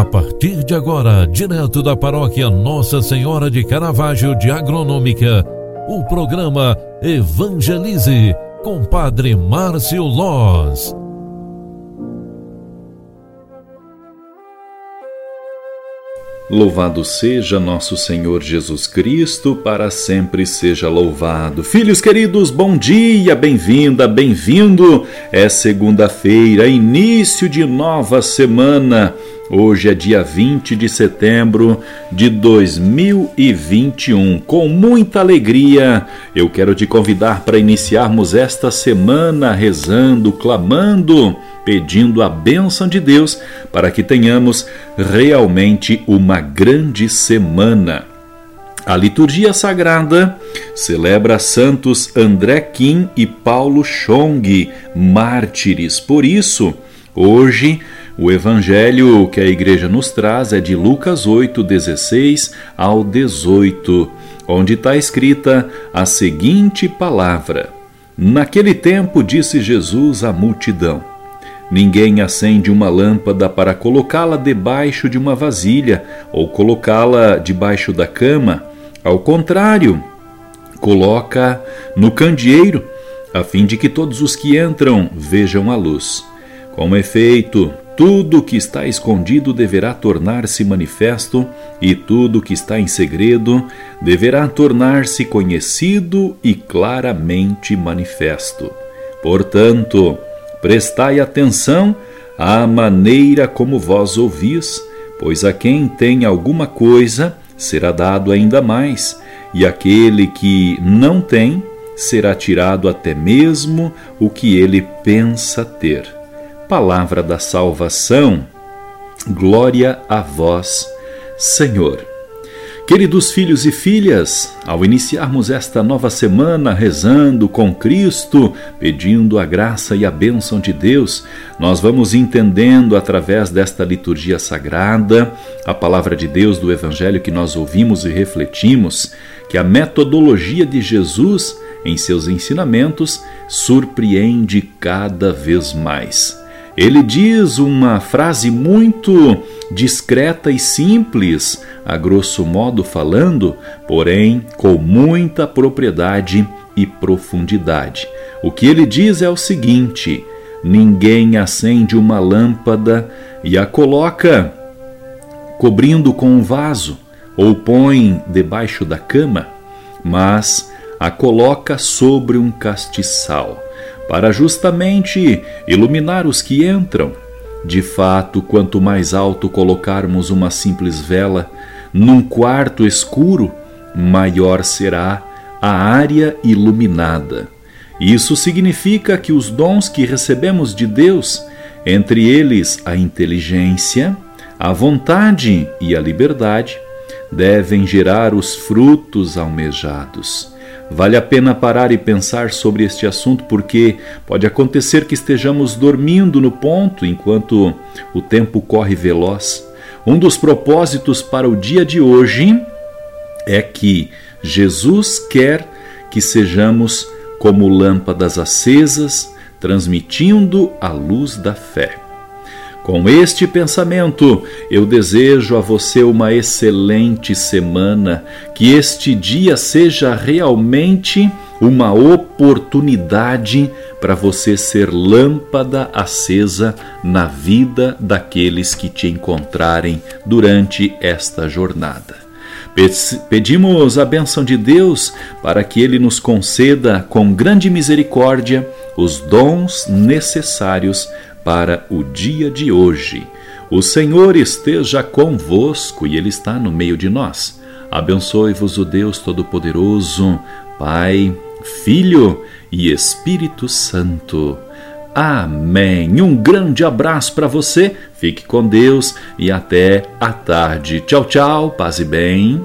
A partir de agora, direto da paróquia Nossa Senhora de Caravaggio de Agronômica, o programa Evangelize com Padre Márcio Loz. Louvado seja nosso Senhor Jesus Cristo, para sempre seja louvado. Filhos queridos, bom dia, bem-vinda, bem-vindo. É segunda-feira, início de nova semana. Hoje é dia 20 de setembro de 2021. Com muita alegria, eu quero te convidar para iniciarmos esta semana rezando, clamando, pedindo a bênção de Deus para que tenhamos realmente uma grande semana. A liturgia sagrada celebra santos André Kim e Paulo Chong, mártires. Por isso, hoje o evangelho que a igreja nos traz é de Lucas 8, 16 ao 18, onde está escrita a seguinte palavra: Naquele tempo disse Jesus à multidão: Ninguém acende uma lâmpada para colocá-la debaixo de uma vasilha ou colocá-la debaixo da cama. Ao contrário, coloca no candeeiro, a fim de que todos os que entram vejam a luz. Com efeito, tudo que está escondido deverá tornar-se manifesto, e tudo que está em segredo deverá tornar-se conhecido e claramente manifesto. Portanto, prestai atenção à maneira como vós ouvis, pois a quem tem alguma coisa será dado ainda mais, e aquele que não tem será tirado até mesmo o que ele pensa ter palavra da salvação. Glória a vós, Senhor. Queridos filhos e filhas, ao iniciarmos esta nova semana rezando com Cristo, pedindo a graça e a bênção de Deus, nós vamos entendendo através desta liturgia sagrada, a palavra de Deus do Evangelho que nós ouvimos e refletimos, que a metodologia de Jesus em seus ensinamentos surpreende cada vez mais. Ele diz uma frase muito discreta e simples, a grosso modo falando, porém com muita propriedade e profundidade. O que ele diz é o seguinte: ninguém acende uma lâmpada e a coloca cobrindo com um vaso ou põe debaixo da cama, mas a coloca sobre um castiçal para justamente iluminar os que entram. De fato, quanto mais alto colocarmos uma simples vela num quarto escuro, maior será a área iluminada. Isso significa que os dons que recebemos de Deus, entre eles a inteligência, a vontade e a liberdade, devem gerar os frutos almejados. Vale a pena parar e pensar sobre este assunto porque pode acontecer que estejamos dormindo no ponto enquanto o tempo corre veloz. Um dos propósitos para o dia de hoje é que Jesus quer que sejamos como lâmpadas acesas, transmitindo a luz da fé. Com este pensamento, eu desejo a você uma excelente semana, que este dia seja realmente uma oportunidade para você ser lâmpada acesa na vida daqueles que te encontrarem durante esta jornada. Pedimos a benção de Deus para que Ele nos conceda com grande misericórdia os dons necessários para o dia de hoje. O Senhor esteja convosco e Ele está no meio de nós. Abençoe-vos o Deus Todo-Poderoso, Pai, Filho e Espírito Santo. Amém. Um grande abraço para você, fique com Deus e até a tarde. Tchau, tchau, paz e bem.